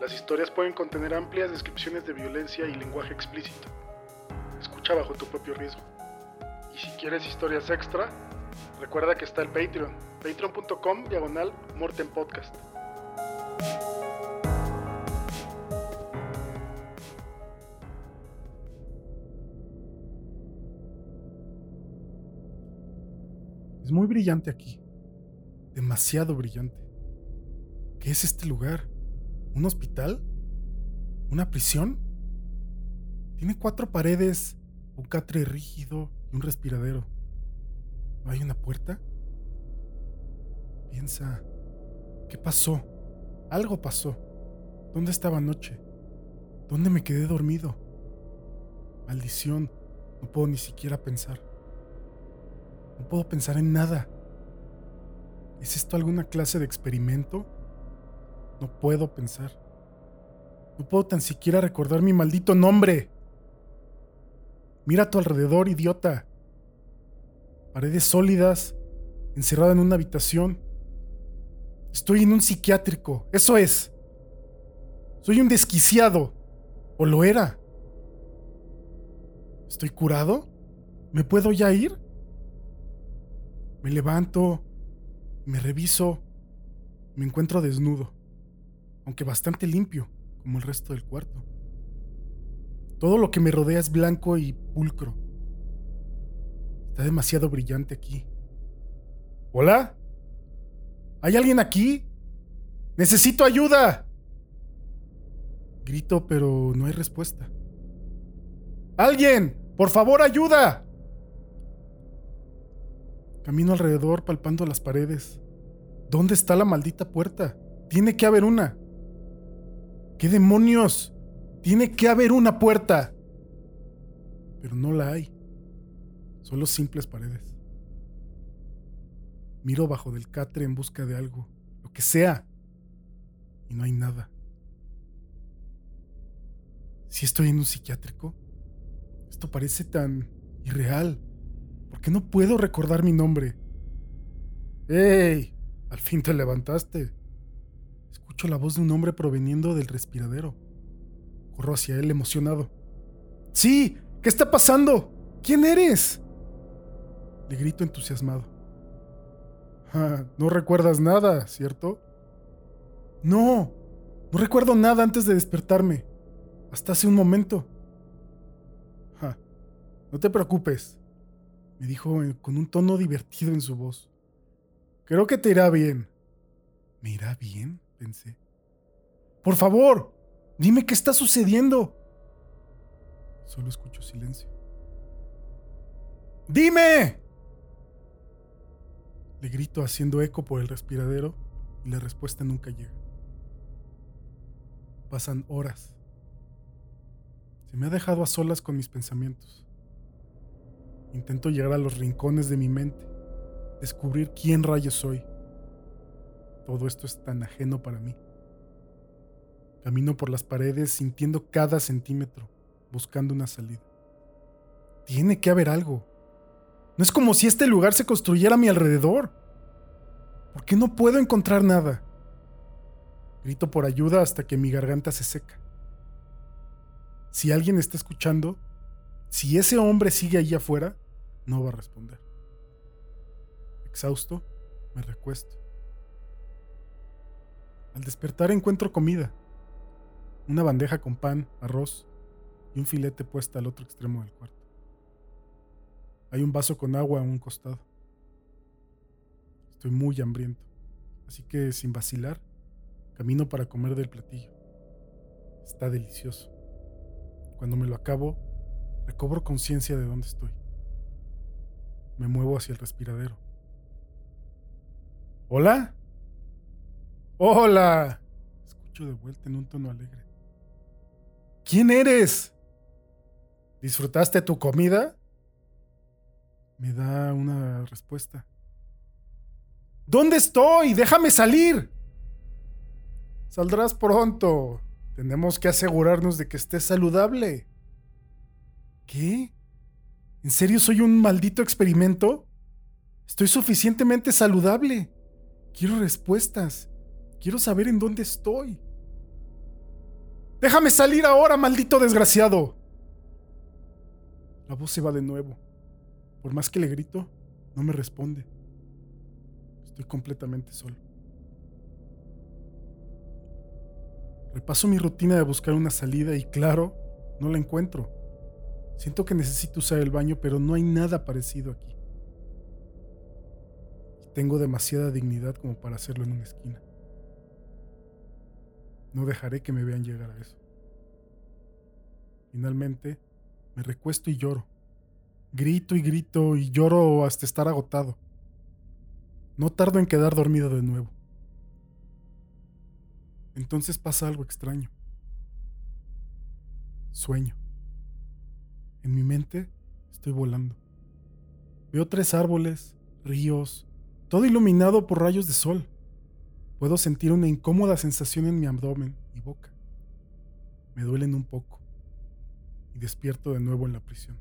Las historias pueden contener amplias descripciones de violencia y lenguaje explícito. Escucha bajo tu propio riesgo. Y si quieres historias extra, recuerda que está el Patreon, patreon.com diagonal Morten Podcast. Es muy brillante aquí. Demasiado brillante. ¿Qué es este lugar? ¿Un hospital? ¿Una prisión? Tiene cuatro paredes, un catre rígido y un respiradero. ¿No hay una puerta? Piensa, ¿qué pasó? Algo pasó. ¿Dónde estaba anoche? ¿Dónde me quedé dormido? Maldición, no puedo ni siquiera pensar. No puedo pensar en nada. ¿Es esto alguna clase de experimento? No puedo pensar. No puedo tan siquiera recordar mi maldito nombre. Mira a tu alrededor, idiota. Paredes sólidas, encerrada en una habitación. Estoy en un psiquiátrico, eso es. Soy un desquiciado. ¿O lo era? ¿Estoy curado? ¿Me puedo ya ir? Me levanto, me reviso, me encuentro desnudo, aunque bastante limpio, como el resto del cuarto. Todo lo que me rodea es blanco y pulcro. Está demasiado brillante aquí. ¿Hola? ¿Hay alguien aquí? ¡Necesito ayuda! Grito, pero no hay respuesta. ¡Alguien! ¡Por favor, ayuda! Camino alrededor palpando las paredes. ¿Dónde está la maldita puerta? Tiene que haber una. ¿Qué demonios? Tiene que haber una puerta. Pero no la hay. Solo simples paredes. Miro bajo del catre en busca de algo, lo que sea. Y no hay nada. Si estoy en un psiquiátrico, esto parece tan irreal. ¿Por qué no puedo recordar mi nombre? ¡Ey! Al fin te levantaste. La voz de un hombre proveniendo del respiradero. Corro hacia él emocionado. ¡Sí! ¿Qué está pasando? ¿Quién eres? Le grito entusiasmado. Ah, no recuerdas nada, ¿cierto? No, no recuerdo nada antes de despertarme. Hasta hace un momento. no te preocupes me dijo con un tono divertido en su voz. Creo que te irá bien. ¿Me irá bien? Pensé. Por favor, dime qué está sucediendo. Solo escucho silencio. ¡Dime! Le grito haciendo eco por el respiradero y la respuesta nunca llega. Pasan horas. Se me ha dejado a solas con mis pensamientos. Intento llegar a los rincones de mi mente, descubrir quién rayos soy. Todo esto es tan ajeno para mí. Camino por las paredes sintiendo cada centímetro, buscando una salida. Tiene que haber algo. No es como si este lugar se construyera a mi alrededor. ¿Por qué no puedo encontrar nada? Grito por ayuda hasta que mi garganta se seca. Si alguien está escuchando, si ese hombre sigue ahí afuera, no va a responder. Exhausto, me recuesto. Al despertar encuentro comida. Una bandeja con pan, arroz y un filete puesta al otro extremo del cuarto. Hay un vaso con agua a un costado. Estoy muy hambriento, así que sin vacilar, camino para comer del platillo. Está delicioso. Cuando me lo acabo, Recobro conciencia de dónde estoy. Me muevo hacia el respiradero. ¿Hola? ¡Hola! Escucho de vuelta en un tono alegre. ¿Quién eres? ¿Disfrutaste tu comida? Me da una respuesta. ¿Dónde estoy? Déjame salir. Saldrás pronto. Tenemos que asegurarnos de que estés saludable. ¿Qué? ¿En serio soy un maldito experimento? Estoy suficientemente saludable. Quiero respuestas. Quiero saber en dónde estoy. Déjame salir ahora, maldito desgraciado. La voz se va de nuevo. Por más que le grito, no me responde. Estoy completamente solo. Repaso mi rutina de buscar una salida y claro, no la encuentro. Siento que necesito usar el baño, pero no hay nada parecido aquí. tengo demasiada dignidad como para hacerlo en una esquina. No dejaré que me vean llegar a eso. Finalmente, me recuesto y lloro. Grito y grito y lloro hasta estar agotado. No tardo en quedar dormido de nuevo. Entonces pasa algo extraño. Sueño. En mi mente estoy volando. Veo tres árboles, ríos, todo iluminado por rayos de sol. Puedo sentir una incómoda sensación en mi abdomen y boca. Me duelen un poco y despierto de nuevo en la prisión.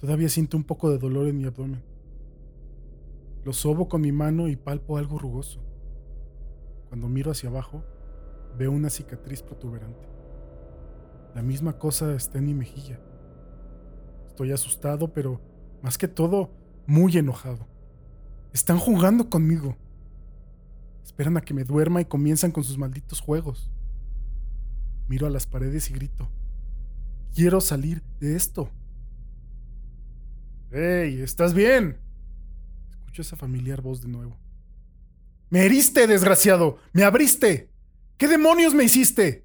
Todavía siento un poco de dolor en mi abdomen. Lo sobo con mi mano y palpo algo rugoso. Cuando miro hacia abajo, veo una cicatriz protuberante. La misma cosa está en mi mejilla. Estoy asustado, pero más que todo, muy enojado. Están jugando conmigo. Esperan a que me duerma y comienzan con sus malditos juegos. Miro a las paredes y grito. Quiero salir de esto. ¡Hey! ¿Estás bien? Escucho esa familiar voz de nuevo. ¡Me heriste, desgraciado! ¡Me abriste! ¿Qué demonios me hiciste?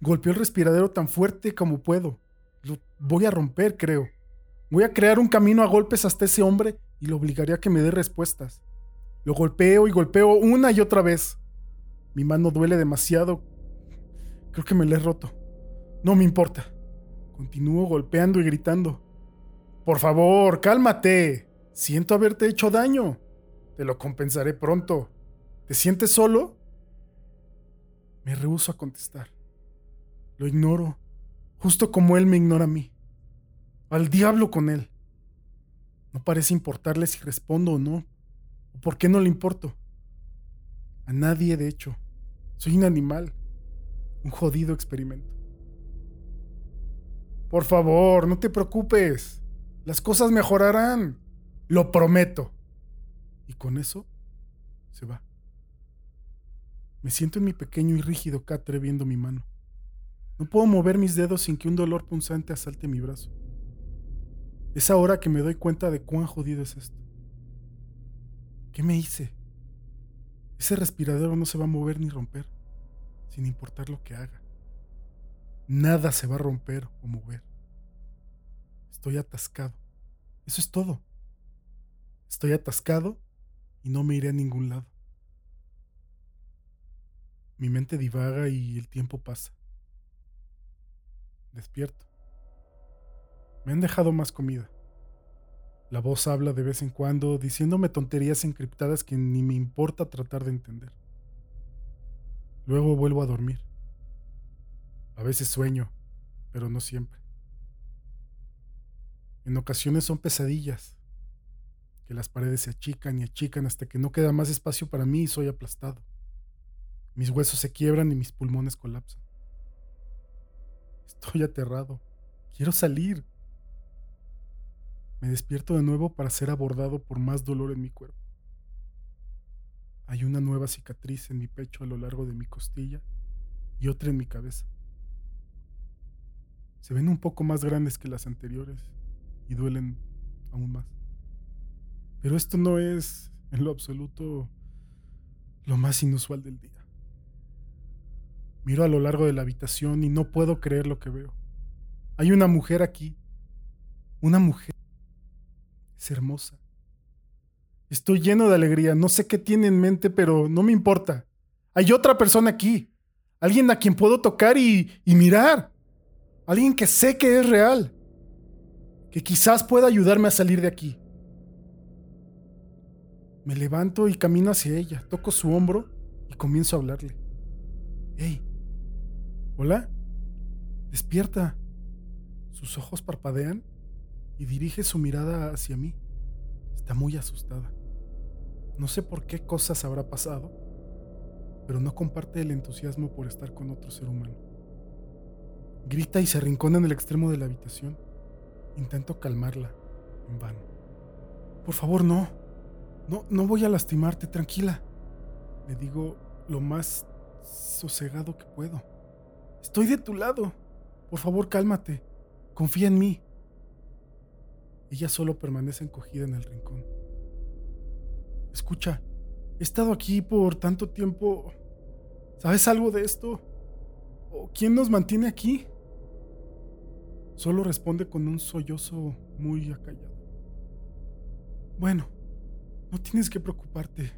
Golpeo el respiradero tan fuerte como puedo. Lo voy a romper, creo. Voy a crear un camino a golpes hasta ese hombre y lo obligaré a que me dé respuestas. Lo golpeo y golpeo una y otra vez. Mi mano duele demasiado. Creo que me la he roto. No me importa. Continúo golpeando y gritando. Por favor, cálmate. Siento haberte hecho daño. Te lo compensaré pronto. ¿Te sientes solo? Me rehuso a contestar. Lo ignoro, justo como él me ignora a mí. Al diablo con él. No parece importarle si respondo o no, por qué no le importo. A nadie, de hecho. Soy un animal, un jodido experimento. Por favor, no te preocupes. Las cosas mejorarán. Lo prometo. Y con eso se va. Me siento en mi pequeño y rígido catre viendo mi mano. No puedo mover mis dedos sin que un dolor punzante asalte mi brazo. Es ahora que me doy cuenta de cuán jodido es esto. ¿Qué me hice? Ese respiradero no se va a mover ni romper, sin importar lo que haga. Nada se va a romper o mover. Estoy atascado. Eso es todo. Estoy atascado y no me iré a ningún lado. Mi mente divaga y el tiempo pasa. Despierto. Me han dejado más comida. La voz habla de vez en cuando, diciéndome tonterías encriptadas que ni me importa tratar de entender. Luego vuelvo a dormir. A veces sueño, pero no siempre. En ocasiones son pesadillas, que las paredes se achican y achican hasta que no queda más espacio para mí y soy aplastado. Mis huesos se quiebran y mis pulmones colapsan. Estoy aterrado. Quiero salir. Me despierto de nuevo para ser abordado por más dolor en mi cuerpo. Hay una nueva cicatriz en mi pecho a lo largo de mi costilla y otra en mi cabeza. Se ven un poco más grandes que las anteriores y duelen aún más. Pero esto no es, en lo absoluto, lo más inusual del día. Miro a lo largo de la habitación y no puedo creer lo que veo. Hay una mujer aquí. Una mujer. Es hermosa. Estoy lleno de alegría. No sé qué tiene en mente, pero no me importa. Hay otra persona aquí. Alguien a quien puedo tocar y, y mirar. Alguien que sé que es real. Que quizás pueda ayudarme a salir de aquí. Me levanto y camino hacia ella. Toco su hombro y comienzo a hablarle. ¡Hey! ¿Hola? Despierta. Sus ojos parpadean y dirige su mirada hacia mí. Está muy asustada. No sé por qué cosas habrá pasado, pero no comparte el entusiasmo por estar con otro ser humano. Grita y se arrincona en el extremo de la habitación. Intento calmarla, en vano. Por favor, no. No, no voy a lastimarte, tranquila. Le digo lo más sosegado que puedo. Estoy de tu lado. Por favor, cálmate. Confía en mí. Ella solo permanece encogida en el rincón. Escucha, he estado aquí por tanto tiempo. ¿Sabes algo de esto? ¿O quién nos mantiene aquí? Solo responde con un sollozo muy acallado. Bueno, no tienes que preocuparte.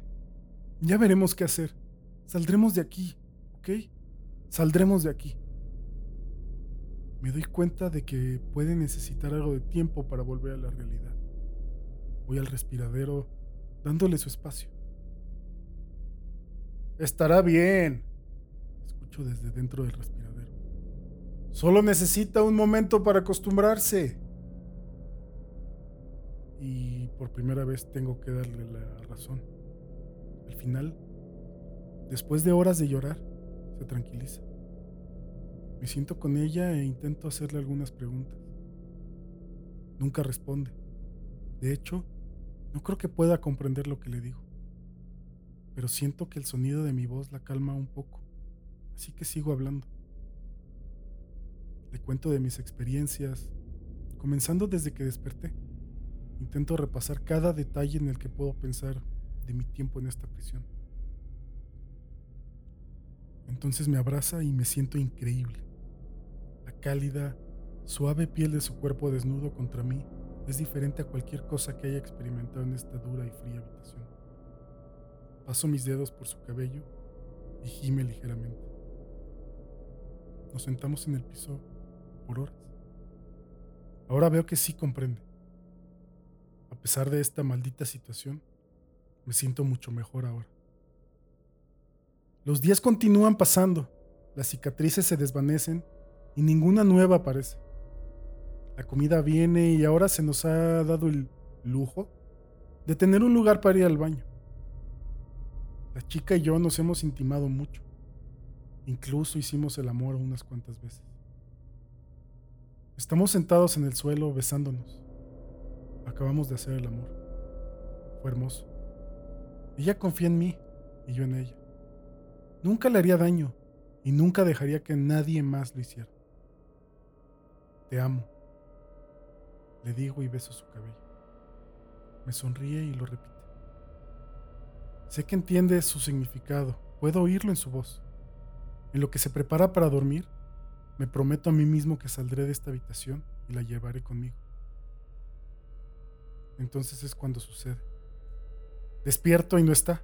Ya veremos qué hacer. Saldremos de aquí, ¿ok? Saldremos de aquí. Me doy cuenta de que puede necesitar algo de tiempo para volver a la realidad. Voy al respiradero dándole su espacio. Estará bien, escucho desde dentro del respiradero. Solo necesita un momento para acostumbrarse. Y por primera vez tengo que darle la razón. Al final, después de horas de llorar, se tranquiliza. Me siento con ella e intento hacerle algunas preguntas. Nunca responde. De hecho, no creo que pueda comprender lo que le digo. Pero siento que el sonido de mi voz la calma un poco, así que sigo hablando. Le cuento de mis experiencias, comenzando desde que desperté. Intento repasar cada detalle en el que puedo pensar de mi tiempo en esta prisión. Entonces me abraza y me siento increíble cálida, suave piel de su cuerpo desnudo contra mí es diferente a cualquier cosa que haya experimentado en esta dura y fría habitación. Paso mis dedos por su cabello y gime ligeramente. Nos sentamos en el piso por horas. Ahora veo que sí comprende. A pesar de esta maldita situación, me siento mucho mejor ahora. Los días continúan pasando, las cicatrices se desvanecen y ninguna nueva aparece. La comida viene y ahora se nos ha dado el lujo de tener un lugar para ir al baño. La chica y yo nos hemos intimado mucho. Incluso hicimos el amor unas cuantas veces. Estamos sentados en el suelo besándonos. Acabamos de hacer el amor. Fue hermoso. Ella confía en mí y yo en ella. Nunca le haría daño y nunca dejaría que nadie más lo hiciera. Te amo. Le digo y beso su cabello. Me sonríe y lo repite. Sé que entiende su significado. Puedo oírlo en su voz. En lo que se prepara para dormir, me prometo a mí mismo que saldré de esta habitación y la llevaré conmigo. Entonces es cuando sucede. Despierto y no está.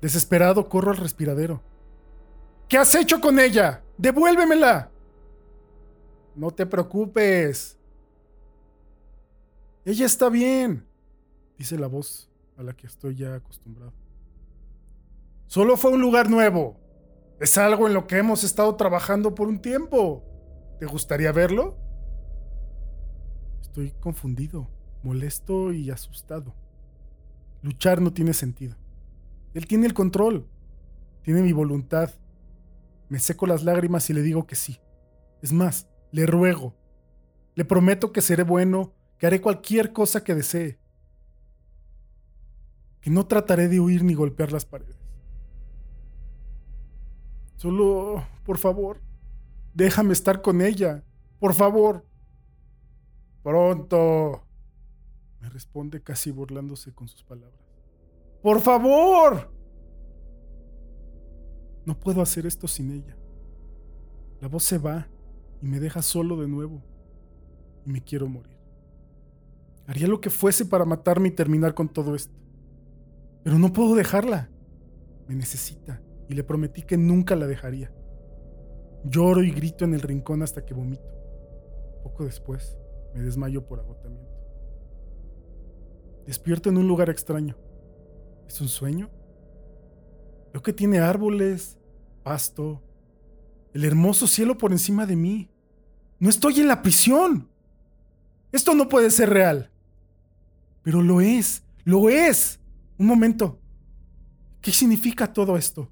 Desesperado corro al respiradero. ¿Qué has hecho con ella? ¡Devuélvemela! No te preocupes. Ella está bien, dice la voz a la que estoy ya acostumbrado. Solo fue un lugar nuevo. Es algo en lo que hemos estado trabajando por un tiempo. ¿Te gustaría verlo? Estoy confundido, molesto y asustado. Luchar no tiene sentido. Él tiene el control, tiene mi voluntad. Me seco las lágrimas y le digo que sí. Es más, le ruego, le prometo que seré bueno, que haré cualquier cosa que desee, que no trataré de huir ni golpear las paredes. Solo, por favor, déjame estar con ella, por favor. Pronto, me responde casi burlándose con sus palabras. Por favor. No puedo hacer esto sin ella. La voz se va y me deja solo de nuevo y me quiero morir. Haría lo que fuese para matarme y terminar con todo esto. Pero no puedo dejarla. Me necesita y le prometí que nunca la dejaría. Lloro y grito en el rincón hasta que vomito. Poco después, me desmayo por agotamiento. Despierto en un lugar extraño. ¿Es un sueño? Veo que tiene árboles, pasto, el hermoso cielo por encima de mí. No estoy en la prisión. Esto no puede ser real. Pero lo es, lo es. Un momento. ¿Qué significa todo esto?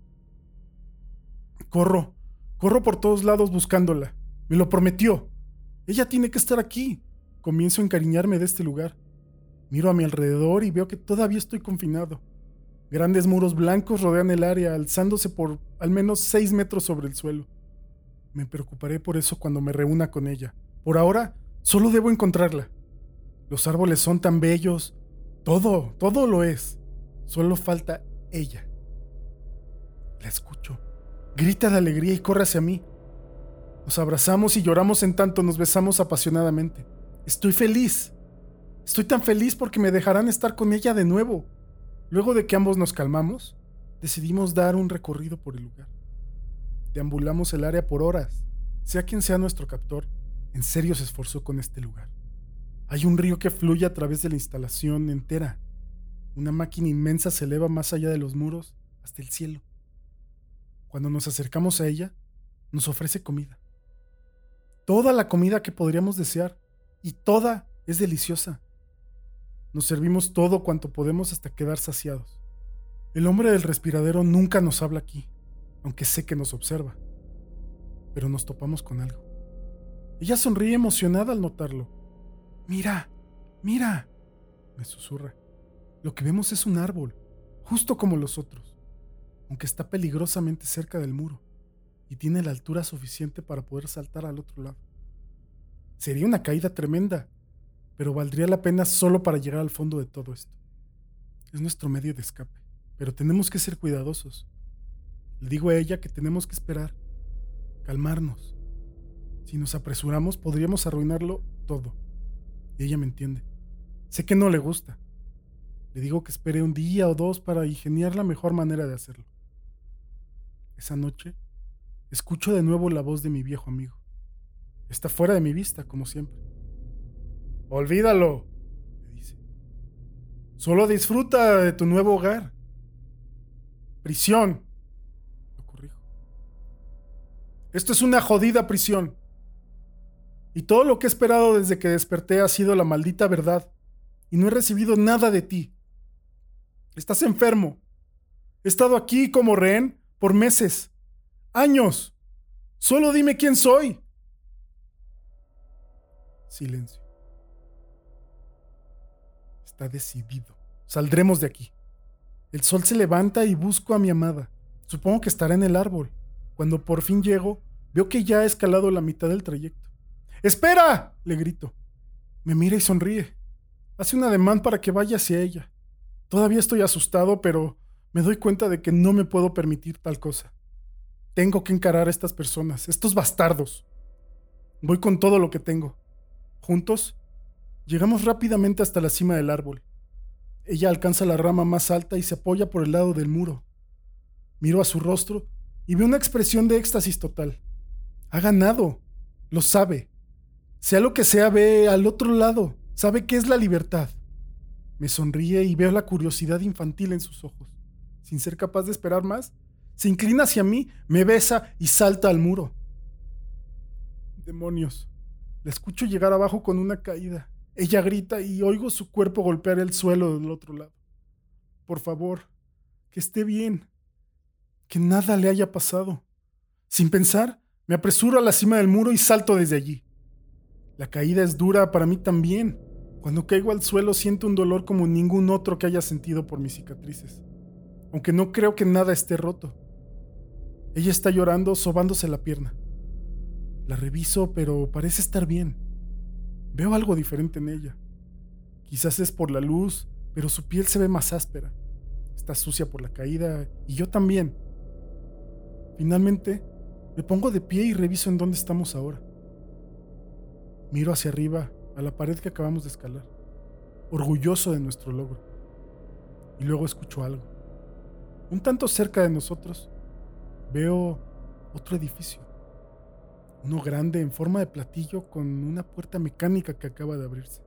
Corro, corro por todos lados buscándola. Me lo prometió. Ella tiene que estar aquí. Comienzo a encariñarme de este lugar. Miro a mi alrededor y veo que todavía estoy confinado. Grandes muros blancos rodean el área, alzándose por al menos seis metros sobre el suelo. Me preocuparé por eso cuando me reúna con ella. Por ahora, solo debo encontrarla. Los árboles son tan bellos. Todo, todo lo es. Solo falta ella. La escucho. Grita de alegría y corre hacia mí. Nos abrazamos y lloramos en tanto nos besamos apasionadamente. Estoy feliz. Estoy tan feliz porque me dejarán estar con ella de nuevo. Luego de que ambos nos calmamos, decidimos dar un recorrido por el lugar. Deambulamos el área por horas. Sea quien sea nuestro captor, en serio se esforzó con este lugar. Hay un río que fluye a través de la instalación entera. Una máquina inmensa se eleva más allá de los muros hasta el cielo. Cuando nos acercamos a ella, nos ofrece comida. Toda la comida que podríamos desear, y toda es deliciosa. Nos servimos todo cuanto podemos hasta quedar saciados. El hombre del respiradero nunca nos habla aquí aunque sé que nos observa. Pero nos topamos con algo. Ella sonríe emocionada al notarlo. Mira, mira, me susurra. Lo que vemos es un árbol, justo como los otros, aunque está peligrosamente cerca del muro y tiene la altura suficiente para poder saltar al otro lado. Sería una caída tremenda, pero valdría la pena solo para llegar al fondo de todo esto. Es nuestro medio de escape, pero tenemos que ser cuidadosos le digo a ella que tenemos que esperar, calmarnos. Si nos apresuramos podríamos arruinarlo todo. Y ella me entiende. Sé que no le gusta. Le digo que espere un día o dos para ingeniar la mejor manera de hacerlo. Esa noche, escucho de nuevo la voz de mi viejo amigo. Está fuera de mi vista, como siempre. Olvídalo, me dice. Solo disfruta de tu nuevo hogar. Prisión, esto es una jodida prisión. Y todo lo que he esperado desde que desperté ha sido la maldita verdad. Y no he recibido nada de ti. Estás enfermo. He estado aquí como rehén por meses. Años. Solo dime quién soy. Silencio. Está decidido. Saldremos de aquí. El sol se levanta y busco a mi amada. Supongo que estará en el árbol. Cuando por fin llego, veo que ya ha escalado la mitad del trayecto. ¡Espera! le grito. Me mira y sonríe. Hace un ademán para que vaya hacia ella. Todavía estoy asustado, pero me doy cuenta de que no me puedo permitir tal cosa. Tengo que encarar a estas personas, estos bastardos. Voy con todo lo que tengo. Juntos, llegamos rápidamente hasta la cima del árbol. Ella alcanza la rama más alta y se apoya por el lado del muro. Miro a su rostro y ve una expresión de éxtasis total. Ha ganado, lo sabe. Sea lo que sea, ve al otro lado, sabe qué es la libertad. Me sonríe y veo la curiosidad infantil en sus ojos. Sin ser capaz de esperar más, se inclina hacia mí, me besa y salta al muro. Demonios. La escucho llegar abajo con una caída. Ella grita y oigo su cuerpo golpear el suelo del otro lado. Por favor, que esté bien que nada le haya pasado. Sin pensar, me apresuro a la cima del muro y salto desde allí. La caída es dura para mí también. Cuando caigo al suelo siento un dolor como ningún otro que haya sentido por mis cicatrices, aunque no creo que nada esté roto. Ella está llorando, sobándose la pierna. La reviso, pero parece estar bien. Veo algo diferente en ella. Quizás es por la luz, pero su piel se ve más áspera. Está sucia por la caída y yo también. Finalmente, me pongo de pie y reviso en dónde estamos ahora. Miro hacia arriba, a la pared que acabamos de escalar, orgulloso de nuestro logro. Y luego escucho algo. Un tanto cerca de nosotros, veo otro edificio. Uno grande en forma de platillo con una puerta mecánica que acaba de abrirse.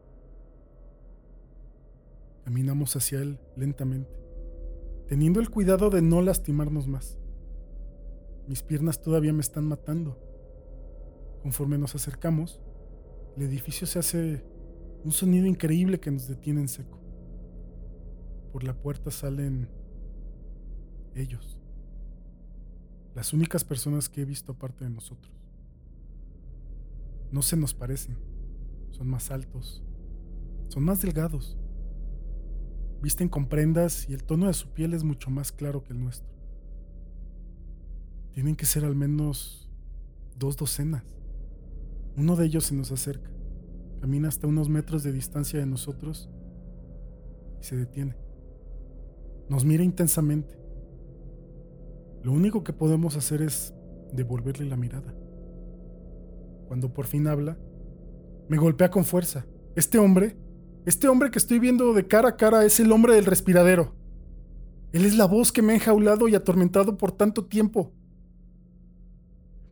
Caminamos hacia él lentamente, teniendo el cuidado de no lastimarnos más. Mis piernas todavía me están matando. Conforme nos acercamos, el edificio se hace un sonido increíble que nos detiene en seco. Por la puerta salen ellos, las únicas personas que he visto aparte de nosotros. No se nos parecen, son más altos, son más delgados, visten con prendas y el tono de su piel es mucho más claro que el nuestro. Tienen que ser al menos dos docenas. Uno de ellos se nos acerca, camina hasta unos metros de distancia de nosotros y se detiene. Nos mira intensamente. Lo único que podemos hacer es devolverle la mirada. Cuando por fin habla, me golpea con fuerza. Este hombre este hombre que estoy viendo de cara a cara es el hombre del respiradero. Él es la voz que me ha enjaulado y atormentado por tanto tiempo.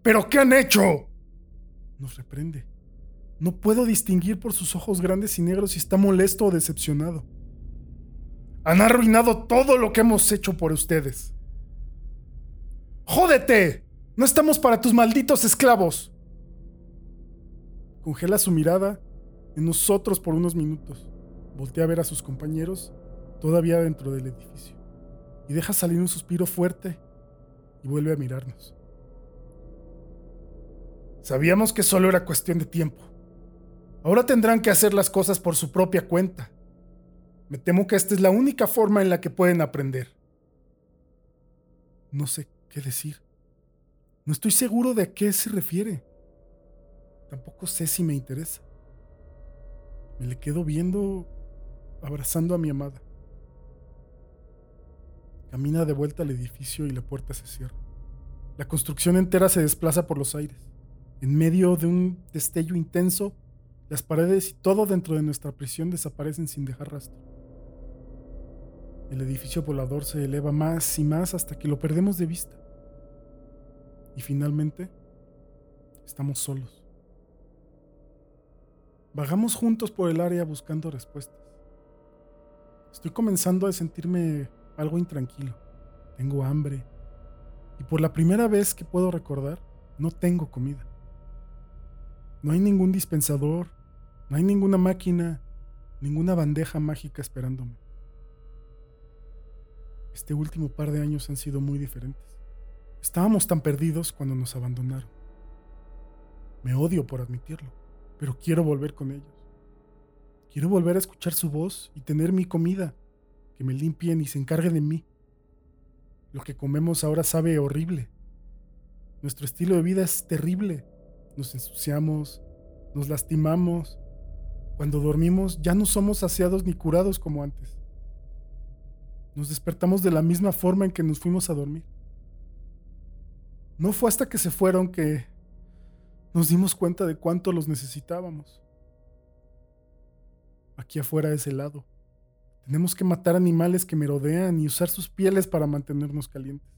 ¿Pero qué han hecho? Nos reprende. No puedo distinguir por sus ojos grandes y negros si está molesto o decepcionado. Han arruinado todo lo que hemos hecho por ustedes. ¡Jódete! No estamos para tus malditos esclavos. Congela su mirada en nosotros por unos minutos. Voltea a ver a sus compañeros, todavía dentro del edificio, y deja salir un suspiro fuerte y vuelve a mirarnos. Sabíamos que solo era cuestión de tiempo. Ahora tendrán que hacer las cosas por su propia cuenta. Me temo que esta es la única forma en la que pueden aprender. No sé qué decir. No estoy seguro de a qué se refiere. Tampoco sé si me interesa. Me le quedo viendo, abrazando a mi amada. Camina de vuelta al edificio y la puerta se cierra. La construcción entera se desplaza por los aires. En medio de un destello intenso, las paredes y todo dentro de nuestra prisión desaparecen sin dejar rastro. El edificio volador se eleva más y más hasta que lo perdemos de vista. Y finalmente, estamos solos. Vagamos juntos por el área buscando respuestas. Estoy comenzando a sentirme algo intranquilo. Tengo hambre. Y por la primera vez que puedo recordar, no tengo comida. No hay ningún dispensador, no hay ninguna máquina, ninguna bandeja mágica esperándome. Este último par de años han sido muy diferentes. Estábamos tan perdidos cuando nos abandonaron. Me odio por admitirlo pero quiero volver con ellos. Quiero volver a escuchar su voz y tener mi comida, que me limpien y se encarguen de mí. Lo que comemos ahora sabe horrible. Nuestro estilo de vida es terrible. Nos ensuciamos, nos lastimamos. Cuando dormimos ya no somos saciados ni curados como antes. Nos despertamos de la misma forma en que nos fuimos a dormir. No fue hasta que se fueron que nos dimos cuenta de cuánto los necesitábamos. Aquí afuera es helado. Tenemos que matar animales que merodean y usar sus pieles para mantenernos calientes.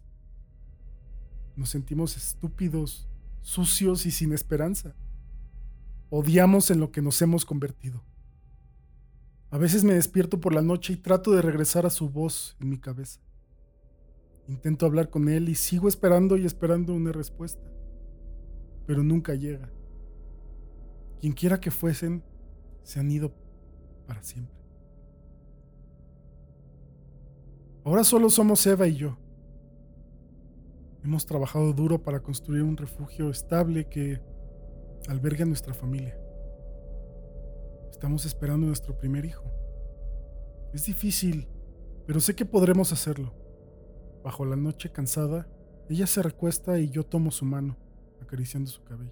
Nos sentimos estúpidos, sucios y sin esperanza. Odiamos en lo que nos hemos convertido. A veces me despierto por la noche y trato de regresar a su voz en mi cabeza. Intento hablar con él y sigo esperando y esperando una respuesta pero nunca llega. Quien quiera que fuesen, se han ido para siempre. Ahora solo somos Eva y yo. Hemos trabajado duro para construir un refugio estable que albergue a nuestra familia. Estamos esperando nuestro primer hijo. Es difícil, pero sé que podremos hacerlo. Bajo la noche cansada, ella se recuesta y yo tomo su mano acariciando su cabello.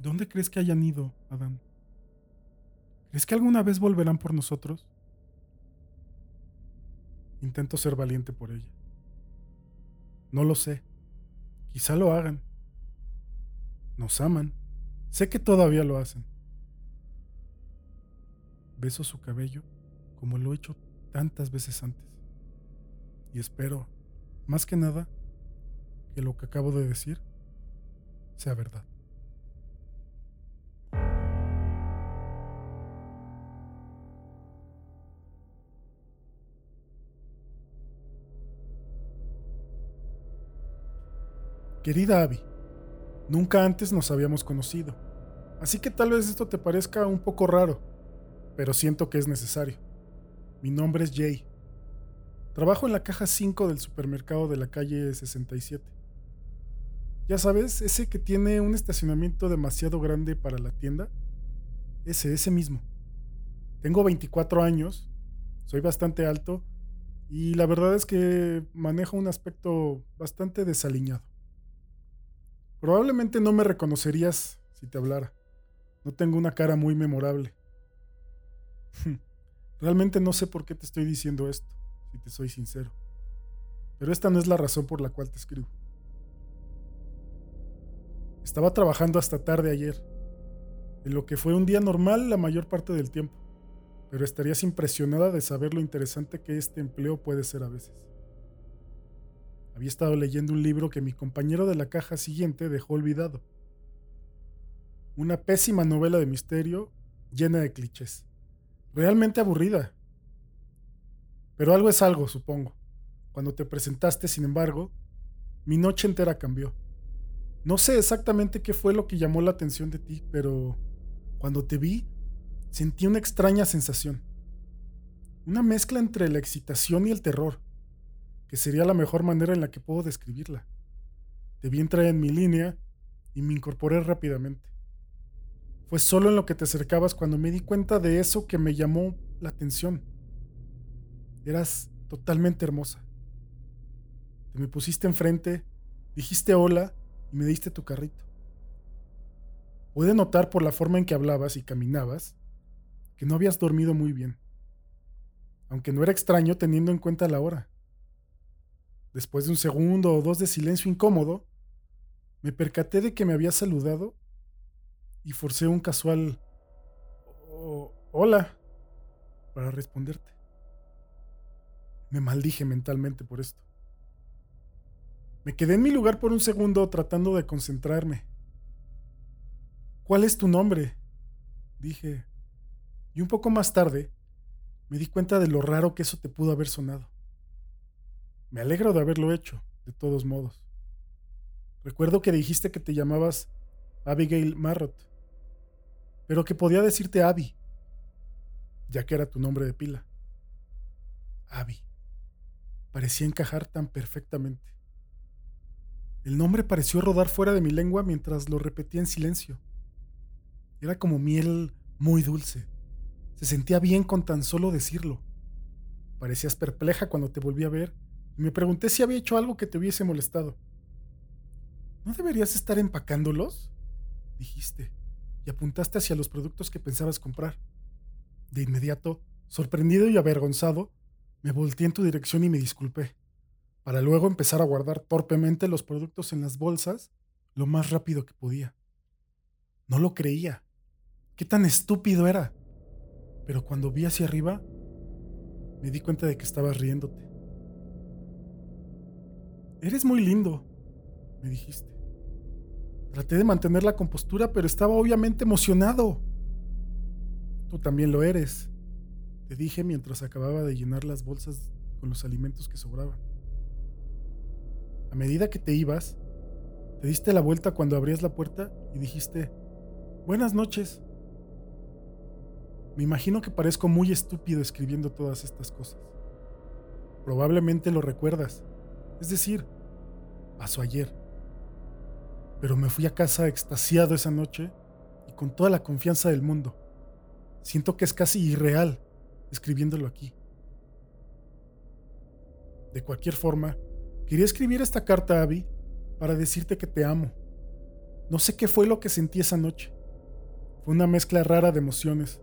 ¿Dónde crees que hayan ido, Adán? ¿Crees que alguna vez volverán por nosotros? Intento ser valiente por ella. No lo sé. Quizá lo hagan. Nos aman. Sé que todavía lo hacen. Beso su cabello como lo he hecho tantas veces antes. Y espero, más que nada, que lo que acabo de decir sea verdad. Querida Abby, nunca antes nos habíamos conocido, así que tal vez esto te parezca un poco raro, pero siento que es necesario. Mi nombre es Jay. Trabajo en la caja 5 del supermercado de la calle 67. Ya sabes, ese que tiene un estacionamiento demasiado grande para la tienda. Ese, ese mismo. Tengo 24 años, soy bastante alto y la verdad es que manejo un aspecto bastante desaliñado. Probablemente no me reconocerías si te hablara. No tengo una cara muy memorable. Realmente no sé por qué te estoy diciendo esto, si te soy sincero. Pero esta no es la razón por la cual te escribo. Estaba trabajando hasta tarde ayer, en lo que fue un día normal la mayor parte del tiempo, pero estarías impresionada de saber lo interesante que este empleo puede ser a veces. Había estado leyendo un libro que mi compañero de la caja siguiente dejó olvidado. Una pésima novela de misterio llena de clichés. Realmente aburrida. Pero algo es algo, supongo. Cuando te presentaste, sin embargo, mi noche entera cambió. No sé exactamente qué fue lo que llamó la atención de ti, pero cuando te vi, sentí una extraña sensación. Una mezcla entre la excitación y el terror que sería la mejor manera en la que puedo describirla. Debí entrar en mi línea y me incorporé rápidamente. Fue solo en lo que te acercabas cuando me di cuenta de eso que me llamó la atención. Eras totalmente hermosa. Te me pusiste enfrente, dijiste hola y me diste tu carrito. Pude notar por la forma en que hablabas y caminabas que no habías dormido muy bien, aunque no era extraño teniendo en cuenta la hora. Después de un segundo o dos de silencio incómodo, me percaté de que me había saludado y forcé un casual hola para responderte. Me maldije mentalmente por esto. Me quedé en mi lugar por un segundo tratando de concentrarme. ¿Cuál es tu nombre? dije. Y un poco más tarde me di cuenta de lo raro que eso te pudo haber sonado. Me alegro de haberlo hecho, de todos modos. Recuerdo que dijiste que te llamabas Abigail Marrot, pero que podía decirte Abby, ya que era tu nombre de pila. Abby. Parecía encajar tan perfectamente. El nombre pareció rodar fuera de mi lengua mientras lo repetía en silencio. Era como miel muy dulce. Se sentía bien con tan solo decirlo. Parecías perpleja cuando te volví a ver me pregunté si había hecho algo que te hubiese molestado. ¿No deberías estar empacándolos? Dijiste, y apuntaste hacia los productos que pensabas comprar. De inmediato, sorprendido y avergonzado, me volteé en tu dirección y me disculpé, para luego empezar a guardar torpemente los productos en las bolsas lo más rápido que podía. No lo creía. ¿Qué tan estúpido era? Pero cuando vi hacia arriba, me di cuenta de que estabas riéndote. Eres muy lindo, me dijiste. Traté de mantener la compostura, pero estaba obviamente emocionado. Tú también lo eres, te dije mientras acababa de llenar las bolsas con los alimentos que sobraban. A medida que te ibas, te diste la vuelta cuando abrías la puerta y dijiste, Buenas noches. Me imagino que parezco muy estúpido escribiendo todas estas cosas. Probablemente lo recuerdas, es decir, pasó ayer. Pero me fui a casa extasiado esa noche y con toda la confianza del mundo. Siento que es casi irreal escribiéndolo aquí. De cualquier forma, quería escribir esta carta a Abby para decirte que te amo. No sé qué fue lo que sentí esa noche. Fue una mezcla rara de emociones,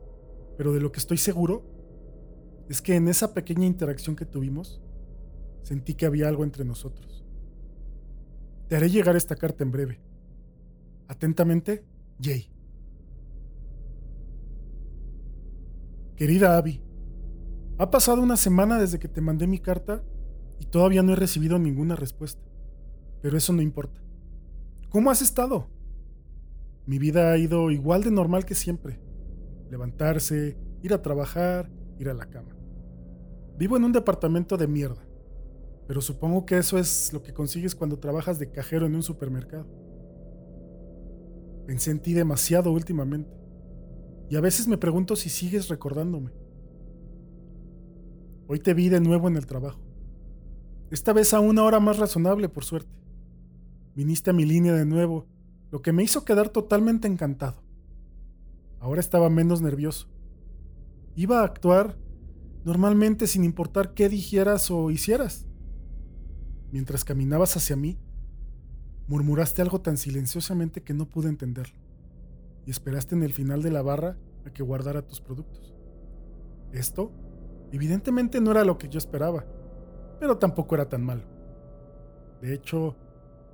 pero de lo que estoy seguro es que en esa pequeña interacción que tuvimos, Sentí que había algo entre nosotros. Te haré llegar esta carta en breve. Atentamente, Jay. Querida Abby, ha pasado una semana desde que te mandé mi carta y todavía no he recibido ninguna respuesta. Pero eso no importa. ¿Cómo has estado? mi vida ha ido igual de normal que siempre. Levantarse, ir a trabajar, ir a la cama. Vivo en un departamento de mierda, pero supongo que eso es lo que consigues cuando trabajas de cajero en un supermercado. Pensé en ti demasiado últimamente, y a veces me pregunto si sigues recordándome. Hoy te vi de nuevo en el trabajo. Esta vez a una hora más razonable, por suerte. Viniste a mi línea de nuevo, lo que me hizo quedar totalmente encantado. Ahora estaba menos nervioso. Iba a actuar normalmente sin importar qué dijeras o hicieras. Mientras caminabas hacia mí, murmuraste algo tan silenciosamente que no pude entenderlo, y esperaste en el final de la barra a que guardara tus productos. Esto, evidentemente, no era lo que yo esperaba, pero tampoco era tan malo. De hecho,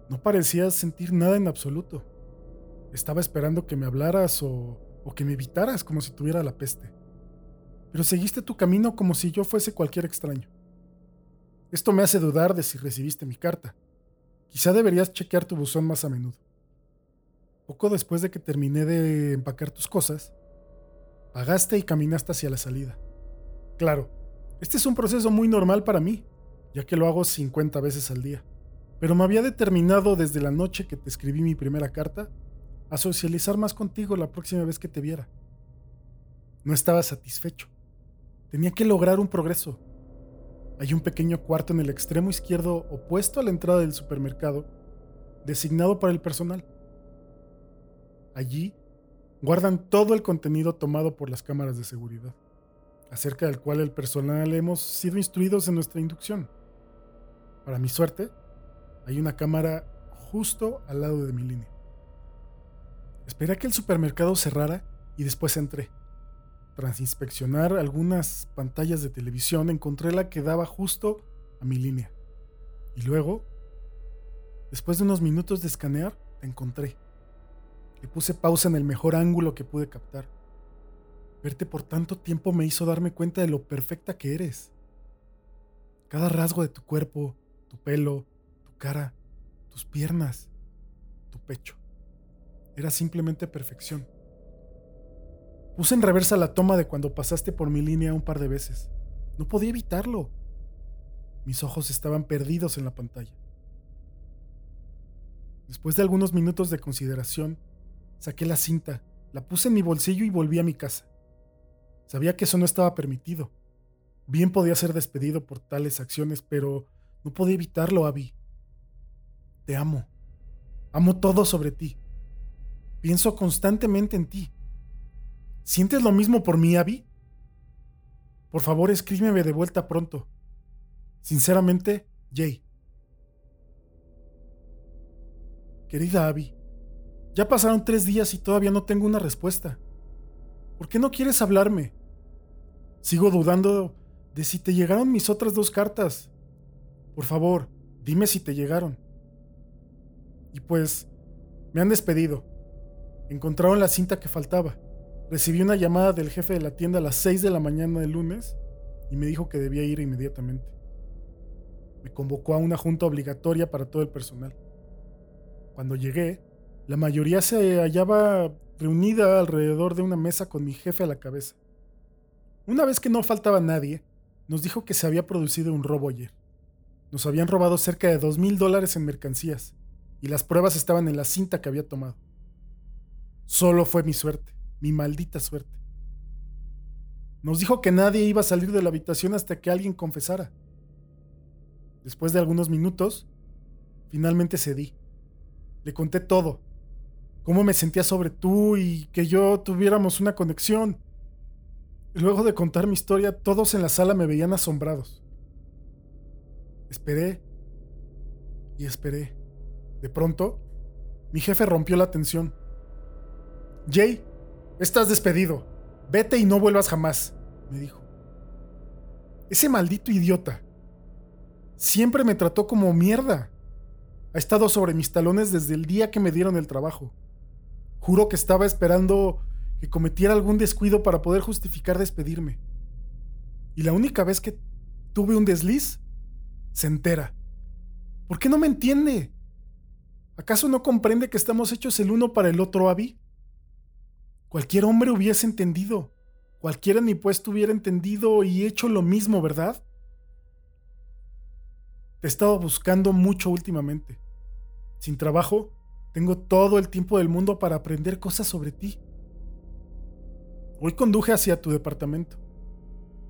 no parecías sentir nada en absoluto. Estaba esperando que me hablaras o, o que me evitaras como si tuviera la peste. Pero seguiste tu camino como si yo fuese cualquier extraño. Esto me hace dudar de si recibiste mi carta. Quizá deberías chequear tu buzón más a menudo. Poco después de que terminé de empacar tus cosas, pagaste y caminaste hacia la salida. Claro, este es un proceso muy normal para mí, ya que lo hago 50 veces al día. Pero me había determinado desde la noche que te escribí mi primera carta a socializar más contigo la próxima vez que te viera. No estaba satisfecho. Tenía que lograr un progreso. Hay un pequeño cuarto en el extremo izquierdo opuesto a la entrada del supermercado, designado para el personal. Allí guardan todo el contenido tomado por las cámaras de seguridad, acerca del cual el personal hemos sido instruidos en nuestra inducción. Para mi suerte, hay una cámara justo al lado de mi línea. Esperé a que el supermercado cerrara y después entré. Tras inspeccionar algunas pantallas de televisión, encontré la que daba justo a mi línea. Y luego, después de unos minutos de escanear, te encontré. Le puse pausa en el mejor ángulo que pude captar. Verte por tanto tiempo me hizo darme cuenta de lo perfecta que eres. Cada rasgo de tu cuerpo, tu pelo, tu cara, tus piernas, tu pecho. Era simplemente perfección. Puse en reversa la toma de cuando pasaste por mi línea un par de veces. No podía evitarlo. Mis ojos estaban perdidos en la pantalla. Después de algunos minutos de consideración, saqué la cinta, la puse en mi bolsillo y volví a mi casa. Sabía que eso no estaba permitido. Bien podía ser despedido por tales acciones, pero no podía evitarlo, Abby. Te amo. Amo todo sobre ti. Pienso constantemente en ti. ¿Sientes lo mismo por mí, Abby? Por favor, escríbeme de vuelta pronto. Sinceramente, Jay. Querida Abby, ya pasaron tres días y todavía no tengo una respuesta. ¿Por qué no quieres hablarme? Sigo dudando de si te llegaron mis otras dos cartas. Por favor, dime si te llegaron. Y pues, me han despedido. Encontraron la cinta que faltaba. Recibí una llamada del jefe de la tienda a las 6 de la mañana del lunes y me dijo que debía ir inmediatamente. Me convocó a una junta obligatoria para todo el personal. Cuando llegué, la mayoría se hallaba reunida alrededor de una mesa con mi jefe a la cabeza. Una vez que no faltaba nadie, nos dijo que se había producido un robo ayer. Nos habían robado cerca de dos mil dólares en mercancías y las pruebas estaban en la cinta que había tomado. Solo fue mi suerte mi maldita suerte. Nos dijo que nadie iba a salir de la habitación hasta que alguien confesara. Después de algunos minutos, finalmente cedí. Le conté todo. Cómo me sentía sobre tú y que yo tuviéramos una conexión. luego de contar mi historia, todos en la sala me veían asombrados. Esperé y esperé. De pronto, mi jefe rompió la tensión. Jay, Estás despedido. Vete y no vuelvas jamás, me dijo. Ese maldito idiota. Siempre me trató como mierda. Ha estado sobre mis talones desde el día que me dieron el trabajo. Juro que estaba esperando que cometiera algún descuido para poder justificar despedirme. Y la única vez que tuve un desliz, se entera. ¿Por qué no me entiende? ¿Acaso no comprende que estamos hechos el uno para el otro, Abby? Cualquier hombre hubiese entendido. Cualquiera ni pues hubiera entendido y hecho lo mismo, ¿verdad? Te he estado buscando mucho últimamente. Sin trabajo, tengo todo el tiempo del mundo para aprender cosas sobre ti. Hoy conduje hacia tu departamento.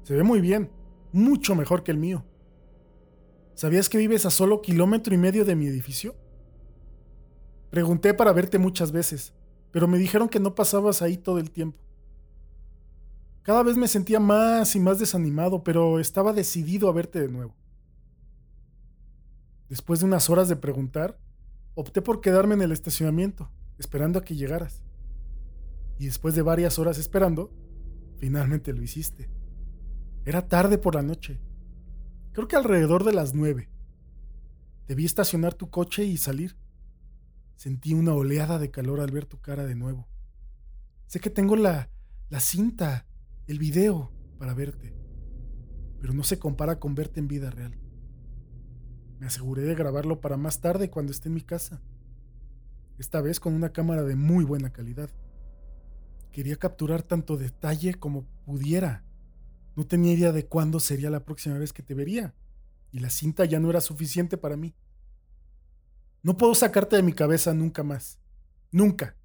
Se ve muy bien, mucho mejor que el mío. ¿Sabías que vives a solo kilómetro y medio de mi edificio? Pregunté para verte muchas veces, pero me dijeron que no pasabas ahí todo el tiempo. Cada vez me sentía más y más desanimado, pero estaba decidido a verte de nuevo. Después de unas horas de preguntar, opté por quedarme en el estacionamiento, esperando a que llegaras. Y después de varias horas esperando, finalmente lo hiciste. Era tarde por la noche. Creo que alrededor de las nueve. Debí estacionar tu coche y salir. Sentí una oleada de calor al ver tu cara de nuevo. Sé que tengo la, la cinta, el video para verte, pero no se compara con verte en vida real. Me aseguré de grabarlo para más tarde cuando esté en mi casa. Esta vez con una cámara de muy buena calidad. Quería capturar tanto detalle como pudiera. No tenía idea de cuándo sería la próxima vez que te vería, y la cinta ya no era suficiente para mí. No puedo sacarte de mi cabeza nunca más. Nunca.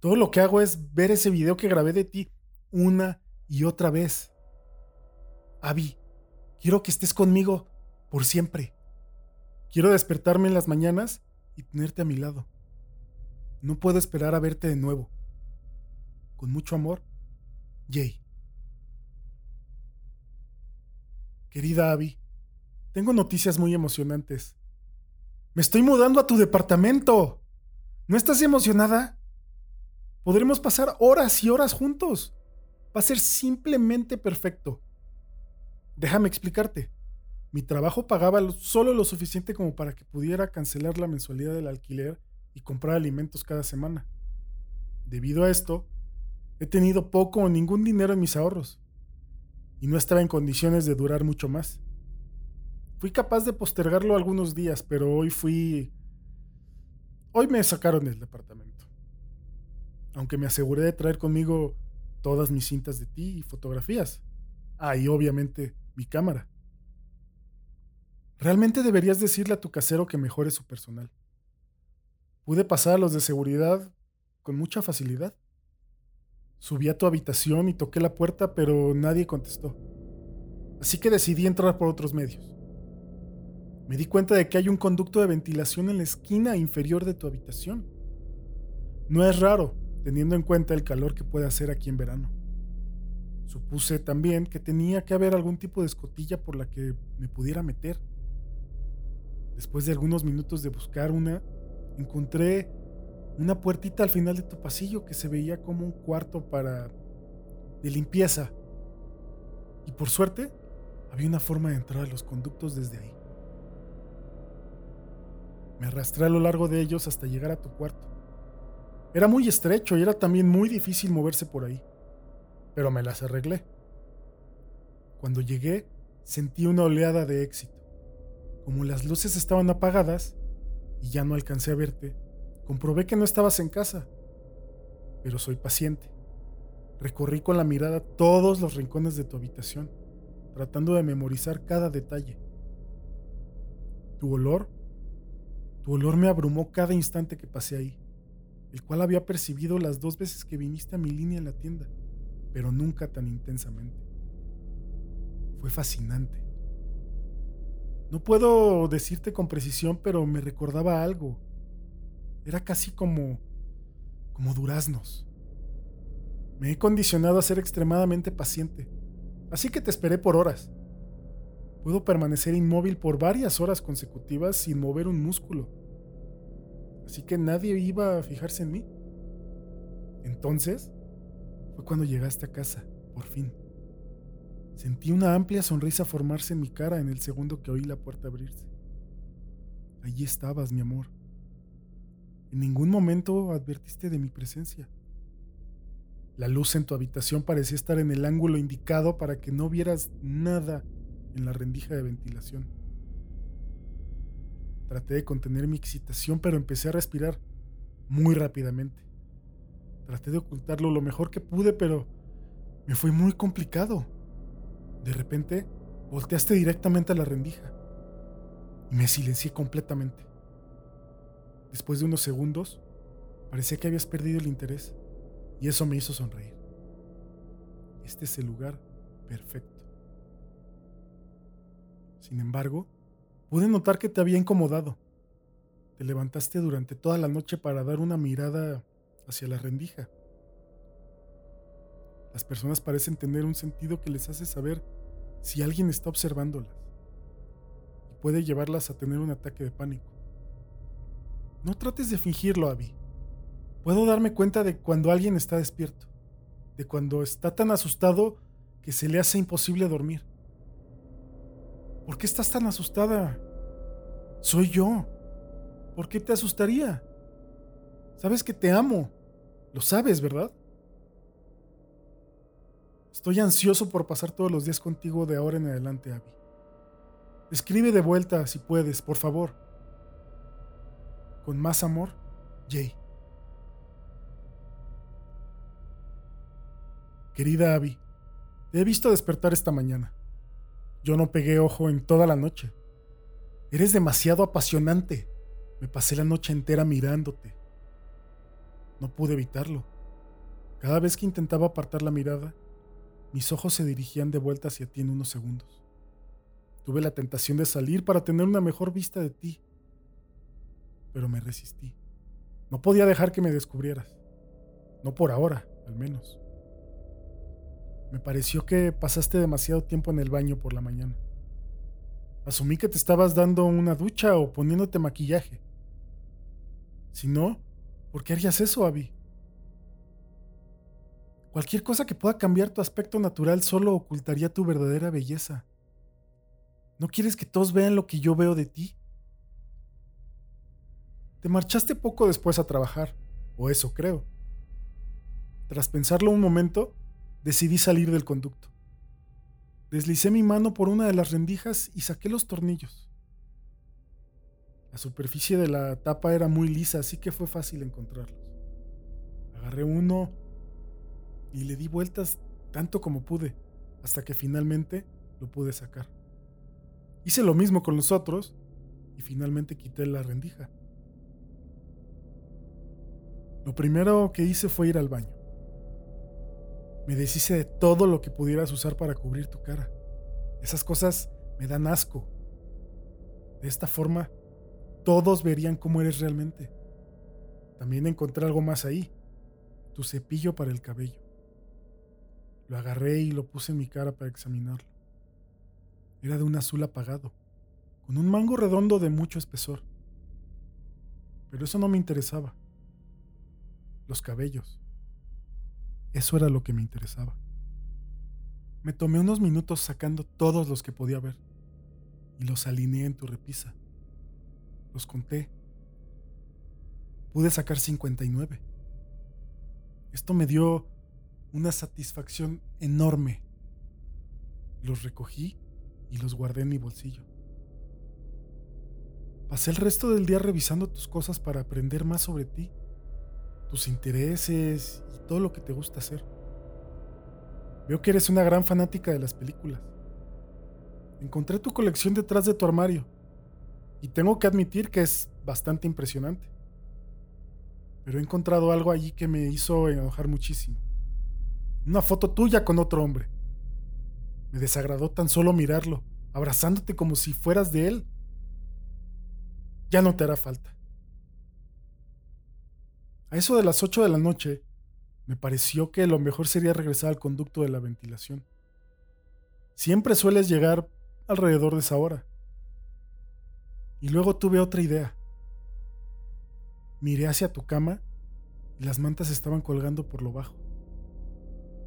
Todo lo que hago es ver ese video que grabé de ti una y otra vez. Abby, quiero que estés conmigo por siempre. Quiero despertarme en las mañanas y tenerte a mi lado. No puedo esperar a verte de nuevo. Con mucho amor, Jay. Querida Abby, tengo noticias muy emocionantes. Me estoy mudando a tu departamento. ¿No estás emocionada? Podremos pasar horas y horas juntos. Va a ser simplemente perfecto. Déjame explicarte. Mi trabajo pagaba solo lo suficiente como para que pudiera cancelar la mensualidad del alquiler y comprar alimentos cada semana. Debido a esto, he tenido poco o ningún dinero en mis ahorros y no estaba en condiciones de durar mucho más. Fui capaz de postergarlo algunos días, pero hoy fui... Hoy me sacaron del departamento. Aunque me aseguré de traer conmigo todas mis cintas de ti y fotografías. Ah, y obviamente mi cámara. Realmente deberías decirle a tu casero que mejore su personal. Pude pasar a los de seguridad con mucha facilidad. Subí a tu habitación y toqué la puerta, pero nadie contestó. Así que decidí entrar por otros medios. Me di cuenta de que hay un conducto de ventilación en la esquina inferior de tu habitación. No es raro, teniendo en cuenta el calor que puede hacer aquí en verano. Supuse también que tenía que haber algún tipo de escotilla por la que me pudiera meter. Después de algunos minutos de buscar una, encontré una puertita al final de tu pasillo que se veía como un cuarto para de limpieza. Y por suerte, había una forma de entrar a los conductos desde ahí. Me arrastré a lo largo de ellos hasta llegar a tu cuarto. Era muy estrecho y era también muy difícil moverse por ahí, pero me las arreglé. Cuando llegué, sentí una oleada de éxito. Como las luces estaban apagadas y ya no alcancé a verte, comprobé que no estabas en casa. Pero soy paciente. Recorrí con la mirada todos los rincones de tu habitación, tratando de memorizar cada detalle. Tu olor, tu olor me abrumó cada instante que pasé ahí, el cual había percibido las dos veces que viniste a mi línea en la tienda, pero nunca tan intensamente. Fue fascinante. No puedo decirte con precisión, pero me recordaba algo. Era casi como como duraznos. Me he condicionado a ser extremadamente paciente, así que te esperé por horas. Puedo permanecer inmóvil por varias horas consecutivas sin mover un músculo. Así que nadie iba a fijarse en mí. Entonces fue cuando llegaste a casa, por fin. Sentí una amplia sonrisa formarse en mi cara en el segundo que oí la puerta abrirse. Allí estabas, mi amor. En ningún momento advertiste de mi presencia. La luz en tu habitación parecía estar en el ángulo indicado para que no vieras nada en la rendija de ventilación. Traté de contener mi excitación, pero empecé a respirar muy rápidamente. Traté de ocultarlo lo mejor que pude, pero me fue muy complicado. De repente, volteaste directamente a la rendija y me silencié completamente. Después de unos segundos, parecía que habías perdido el interés y eso me hizo sonreír. Este es el lugar perfecto. Sin embargo, pude notar que te había incomodado. Te levantaste durante toda la noche para dar una mirada hacia la rendija. Las personas parecen tener un sentido que les hace saber si alguien está observándolas y puede llevarlas a tener un ataque de pánico. No trates de fingirlo, Abby. Puedo darme cuenta de cuando alguien está despierto, de cuando está tan asustado que se le hace imposible dormir. ¿Por qué estás tan asustada? Soy yo. ¿Por qué te asustaría? Sabes que te amo. Lo sabes, ¿verdad? Estoy ansioso por pasar todos los días contigo de ahora en adelante, Abby. Escribe de vuelta si puedes, por favor. Con más amor, Jay. Querida Abby, te he visto despertar esta mañana. Yo no pegué ojo en toda la noche. Eres demasiado apasionante. Me pasé la noche entera mirándote. No pude evitarlo. Cada vez que intentaba apartar la mirada, mis ojos se dirigían de vuelta hacia ti en unos segundos. Tuve la tentación de salir para tener una mejor vista de ti, pero me resistí. No podía dejar que me descubrieras. No por ahora, al menos. Me pareció que pasaste demasiado tiempo en el baño por la mañana. Asumí que te estabas dando una ducha o poniéndote maquillaje. Si no, ¿por qué harías eso, Abby? Cualquier cosa que pueda cambiar tu aspecto natural solo ocultaría tu verdadera belleza. ¿No quieres que todos vean lo que yo veo de ti? Te marchaste poco después a trabajar, o eso creo. Tras pensarlo un momento, decidí salir del conducto. Deslicé mi mano por una de las rendijas y saqué los tornillos. La superficie de la tapa era muy lisa, así que fue fácil encontrarlos. Agarré uno y le di vueltas tanto como pude, hasta que finalmente lo pude sacar. Hice lo mismo con los otros y finalmente quité la rendija. Lo primero que hice fue ir al baño. Me deshice de todo lo que pudieras usar para cubrir tu cara. Esas cosas me dan asco. De esta forma, todos verían cómo eres realmente. También encontré algo más ahí, tu cepillo para el cabello. Lo agarré y lo puse en mi cara para examinarlo. Era de un azul apagado, con un mango redondo de mucho espesor. Pero eso no me interesaba. Los cabellos. Eso era lo que me interesaba. Me tomé unos minutos sacando todos los que podía ver y los alineé en tu repisa. Los conté. Pude sacar 59. Esto me dio una satisfacción enorme. Los recogí y los guardé en mi bolsillo. Pasé el resto del día revisando tus cosas para aprender más sobre ti tus intereses y todo lo que te gusta hacer. Veo que eres una gran fanática de las películas. Encontré tu colección detrás de tu armario y tengo que admitir que es bastante impresionante. Pero he encontrado algo allí que me hizo enojar muchísimo. Una foto tuya con otro hombre. Me desagradó tan solo mirarlo, abrazándote como si fueras de él. Ya no te hará falta. A eso de las 8 de la noche, me pareció que lo mejor sería regresar al conducto de la ventilación. Siempre sueles llegar alrededor de esa hora. Y luego tuve otra idea. Miré hacia tu cama y las mantas estaban colgando por lo bajo.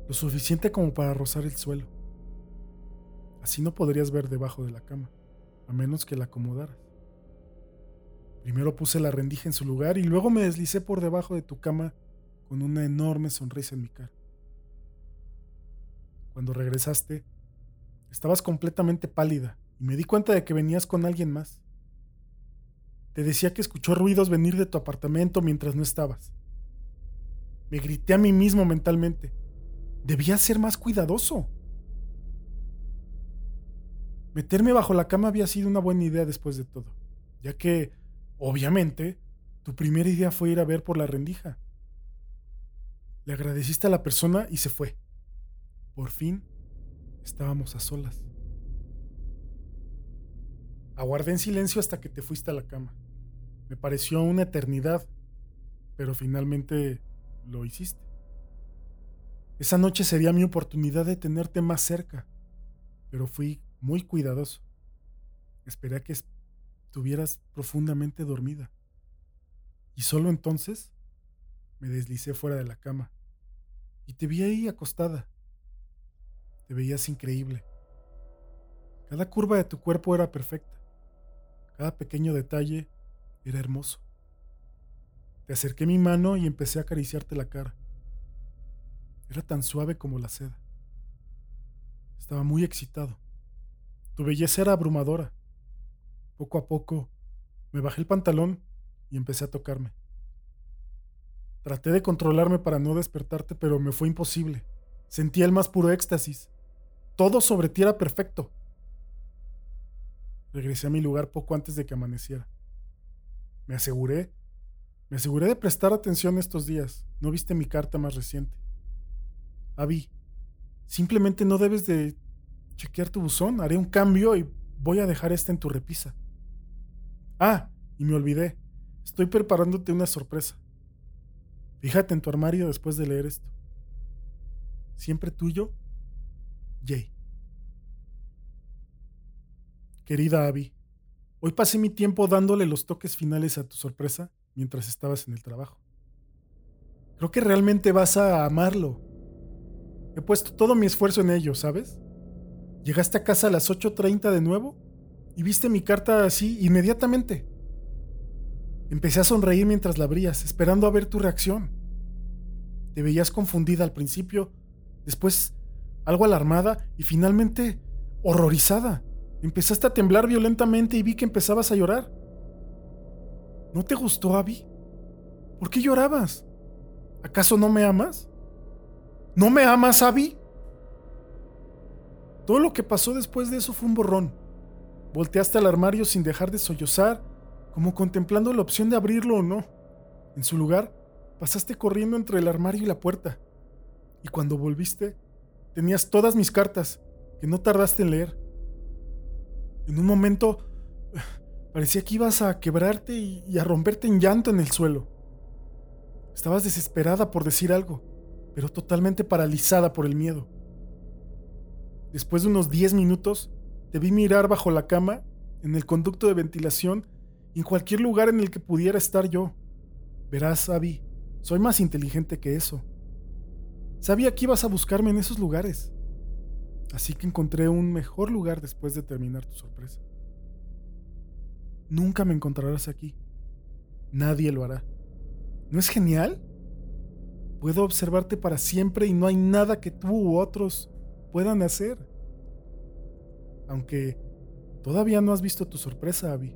Lo suficiente como para rozar el suelo. Así no podrías ver debajo de la cama, a menos que la acomodaras. Primero puse la rendija en su lugar y luego me deslicé por debajo de tu cama con una enorme sonrisa en mi cara. Cuando regresaste, estabas completamente pálida y me di cuenta de que venías con alguien más. Te decía que escuchó ruidos venir de tu apartamento mientras no estabas. Me grité a mí mismo mentalmente. Debía ser más cuidadoso. Meterme bajo la cama había sido una buena idea después de todo, ya que, obviamente, tu primera idea fue ir a ver por la rendija. Le agradeciste a la persona y se fue. Por fin, estábamos a solas. Aguardé en silencio hasta que te fuiste a la cama. Me pareció una eternidad, pero finalmente lo hiciste. Esa noche sería mi oportunidad de tenerte más cerca, pero fui muy cuidadoso. Esperé a que estuvieras profundamente dormida. Y solo entonces me deslicé fuera de la cama y te vi ahí acostada. Te veías increíble. Cada curva de tu cuerpo era perfecta. Cada pequeño detalle era hermoso. Te acerqué mi mano y empecé a acariciarte la cara. Era tan suave como la seda. Estaba muy excitado. Tu belleza era abrumadora. Poco a poco me bajé el pantalón y empecé a tocarme. Traté de controlarme para no despertarte, pero me fue imposible. Sentía el más puro éxtasis. Todo sobre ti era perfecto. Regresé a mi lugar poco antes de que amaneciera. Me aseguré me aseguré de prestar atención estos días. No viste mi carta más reciente. Avi, simplemente no debes de chequear tu buzón. Haré un cambio y voy a dejar esta en tu repisa. Ah, y me olvidé. Estoy preparándote una sorpresa. Fíjate en tu armario después de leer esto. Siempre tuyo, Jay. Querida Abby, hoy pasé mi tiempo dándole los toques finales a tu sorpresa mientras estabas en el trabajo. Creo que realmente vas a amarlo. He puesto todo mi esfuerzo en ello, ¿sabes? Llegaste a casa a las 8.30 de nuevo y viste mi carta así inmediatamente. Empecé a sonreír mientras la abrías, esperando a ver tu reacción. Te veías confundida al principio, después algo alarmada y finalmente horrorizada. Empezaste a temblar violentamente y vi que empezabas a llorar. ¿No te gustó, Abby? ¿Por qué llorabas? ¿Acaso no me amas? ¿No me amas, Abby? Todo lo que pasó después de eso fue un borrón. Volteaste al armario sin dejar de sollozar, como contemplando la opción de abrirlo o no. En su lugar, pasaste corriendo entre el armario y la puerta. Y cuando volviste, tenías todas mis cartas, que no tardaste en leer. En un momento Parecía que ibas a quebrarte y, a romperte en llanto en el suelo. Estabas desesperada por decir algo, pero totalmente paralizada por el miedo. Después de unos 10 minutos, te vi mirar bajo la cama, en el conducto de ventilación en cualquier lugar en el que pudiera estar yo. Verás, Abby, soy más inteligente que eso. Sabía que ibas a buscarme en esos lugares. Así que encontré un mejor lugar después de terminar tu sorpresa. Nunca me encontrarás aquí. Nadie lo hará. ¿No es genial? Puedo observarte para siempre y no hay nada que tú u otros puedan hacer. Aunque todavía no has visto tu sorpresa, Abby.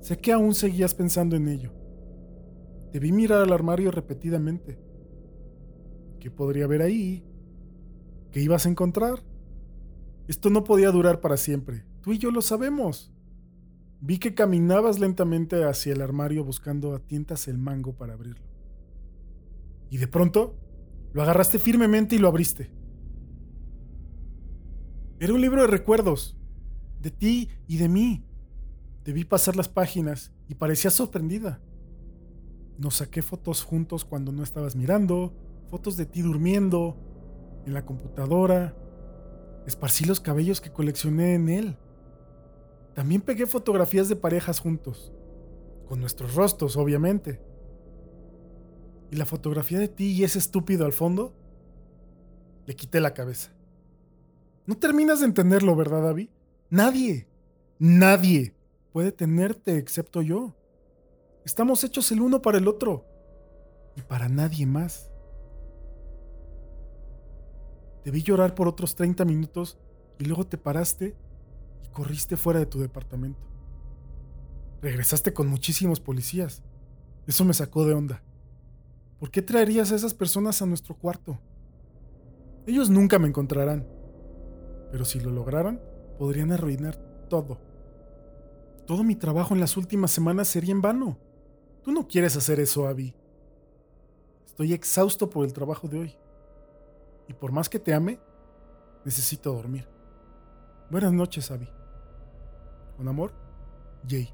Sé que aún seguías pensando en ello. Te vi mirar al armario repetidamente. ¿Qué podría haber ahí? ¿Qué ibas a encontrar? Esto no podía durar para siempre. Tú y yo lo sabemos. Vi que caminabas lentamente hacia el armario buscando a tientas el mango para abrirlo. Y de pronto, lo agarraste firmemente y lo abriste. Era un libro de recuerdos, de ti y de mí. Vi pasar las páginas y parecías sorprendida. Nos saqué fotos juntos cuando no estabas mirando, fotos de ti durmiendo, en la computadora. Esparcí los cabellos que coleccioné en él. También pegué fotografías de parejas juntos, con nuestros rostros, obviamente. Y la fotografía de ti y ese estúpido al fondo, le quité la cabeza. No terminas de entenderlo, ¿verdad, David? Nadie, nadie puede tenerte excepto yo. Estamos hechos el uno para el otro y para nadie más. Te vi llorar por otros 30 minutos y luego te paraste corriste fuera de tu departamento. Regresaste con muchísimos policías. Eso me sacó de onda. ¿Por qué traerías a esas personas a nuestro cuarto? Ellos nunca me encontrarán. Pero si lo lograran, podrían arruinar todo. Todo mi trabajo en las últimas semanas sería en vano. Tú no quieres hacer eso, Abby. Estoy exhausto por el trabajo de hoy. Y por más que te ame, necesito dormir. Buenas noches, Abby. Con amor, Jay.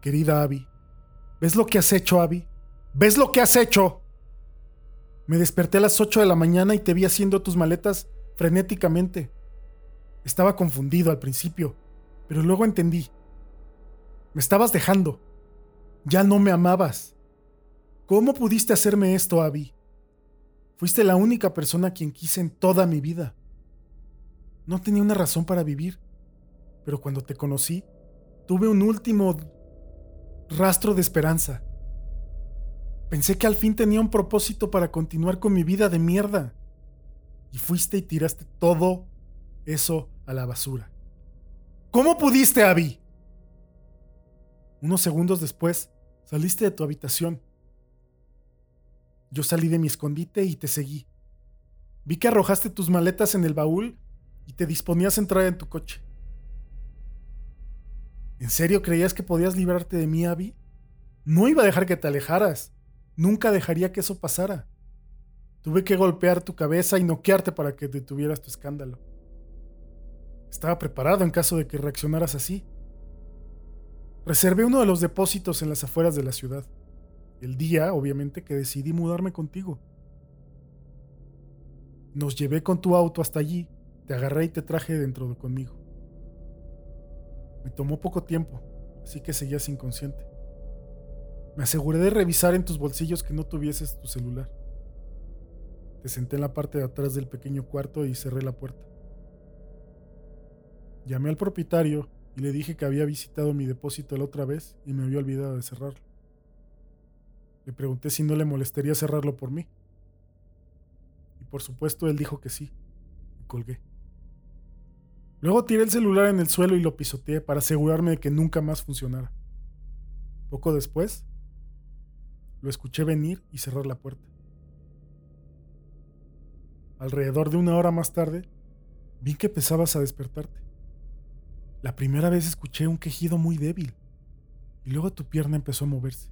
Querida Abby, ¿ves lo que has hecho, Abby? ¿Ves lo que has hecho? Me desperté a las 8 de la mañana y te vi haciendo tus maletas frenéticamente. Estaba confundido al principio, pero luego entendí. Me estabas dejando. Ya no me amabas. ¿Cómo pudiste hacerme esto, Abby? Fuiste la única persona a quien quise en toda mi vida. No tenía una razón para vivir, pero cuando te conocí, tuve un último rastro de esperanza. Pensé que al fin tenía un propósito para continuar con mi vida de mierda. Y fuiste y tiraste todo eso a la basura. ¿Cómo pudiste, Abby? Unos segundos después, saliste de tu habitación. Yo salí de mi escondite y te seguí. Vi que arrojaste tus maletas en el baúl y te disponías a entrar en tu coche. ¿En serio creías que podías librarte de mí, Abby? No iba a dejar que te alejaras. Nunca dejaría que eso pasara. Tuve que golpear tu cabeza y noquearte para que detuvieras tu escándalo. Estaba preparado en caso de que reaccionaras así. Reservé uno de los depósitos en las afueras de la ciudad. El día, obviamente, que decidí mudarme contigo. Nos llevé con tu auto hasta allí, te agarré y te traje dentro de conmigo. Me tomó poco tiempo, así que seguías inconsciente. Me aseguré de revisar en tus bolsillos que no tuvieses tu celular. Te senté en la parte de atrás del pequeño cuarto y cerré la puerta. Llamé al propietario y le dije que había visitado mi depósito la otra vez y me había olvidado de cerrarlo. Le pregunté si no le molestaría cerrarlo por mí. Y por supuesto él dijo que sí. Y colgué. Luego tiré el celular en el suelo y lo pisoteé para asegurarme de que nunca más funcionara. Poco después, lo escuché venir y cerrar la puerta. Alrededor de una hora más tarde, vi que empezabas a despertarte. La primera vez escuché un quejido muy débil y luego tu pierna empezó a moverse.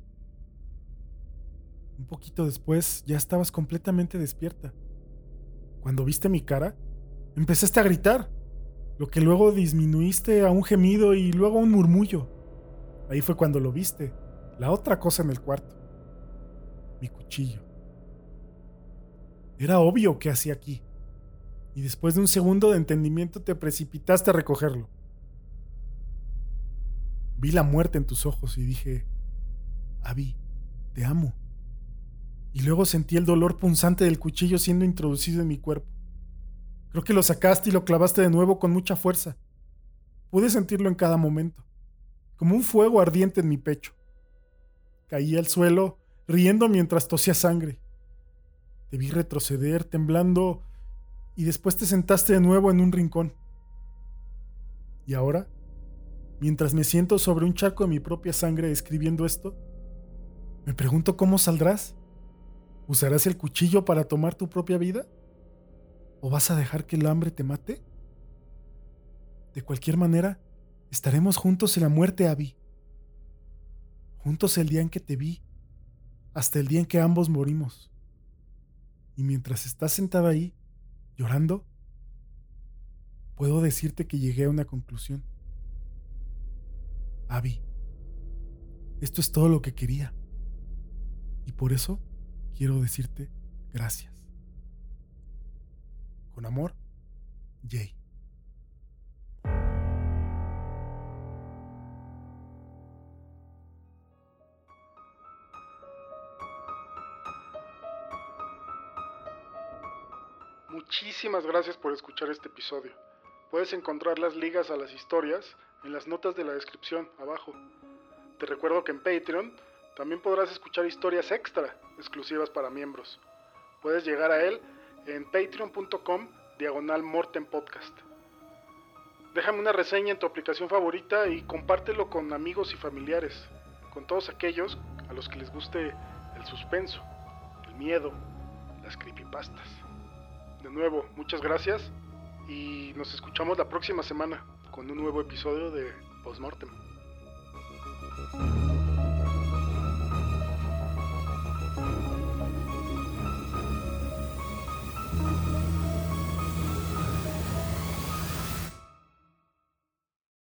Un poquito después ya estabas completamente despierta. Cuando viste mi cara, empezaste a gritar, lo que luego disminuiste a un gemido y luego a un murmullo. Ahí fue cuando lo viste, la otra cosa en el cuarto mi cuchillo. Era obvio que hacía aquí, y después de un segundo de entendimiento te precipitaste a recogerlo. Vi la muerte en tus ojos y dije, Abby, te amo. Y luego sentí el dolor punzante del cuchillo siendo introducido en mi cuerpo. Creo que lo sacaste y lo clavaste de nuevo con mucha fuerza. Pude sentirlo en cada momento, como un fuego ardiente en mi pecho. Caí al suelo riendo mientras tosía sangre. Te vi retroceder, temblando, y después te sentaste de nuevo en un rincón. Y ahora, mientras me siento sobre un charco de mi propia sangre escribiendo esto, me pregunto cómo saldrás. ¿Usarás el cuchillo para tomar tu propia vida? ¿O vas a dejar que el hambre te mate? De cualquier manera, estaremos juntos en la muerte, Abby. Juntos el día en que te vi hasta el día en que ambos morimos. Y mientras estás sentada ahí, llorando, puedo decirte que llegué a una conclusión. Abby, esto es todo lo que quería. Y por eso quiero decirte gracias. Con amor, Jay. Muchísimas gracias por escuchar este episodio. Puedes encontrar las ligas a las historias en las notas de la descripción abajo. Te recuerdo que en Patreon también podrás escuchar historias extra exclusivas para miembros. Puedes llegar a él en patreon.com diagonal Morten Podcast. Déjame una reseña en tu aplicación favorita y compártelo con amigos y familiares. con todos aquellos a los que les guste el suspenso, el miedo, las creepypastas. De nuevo, muchas gracias y nos escuchamos la próxima semana con un nuevo episodio de Postmortem.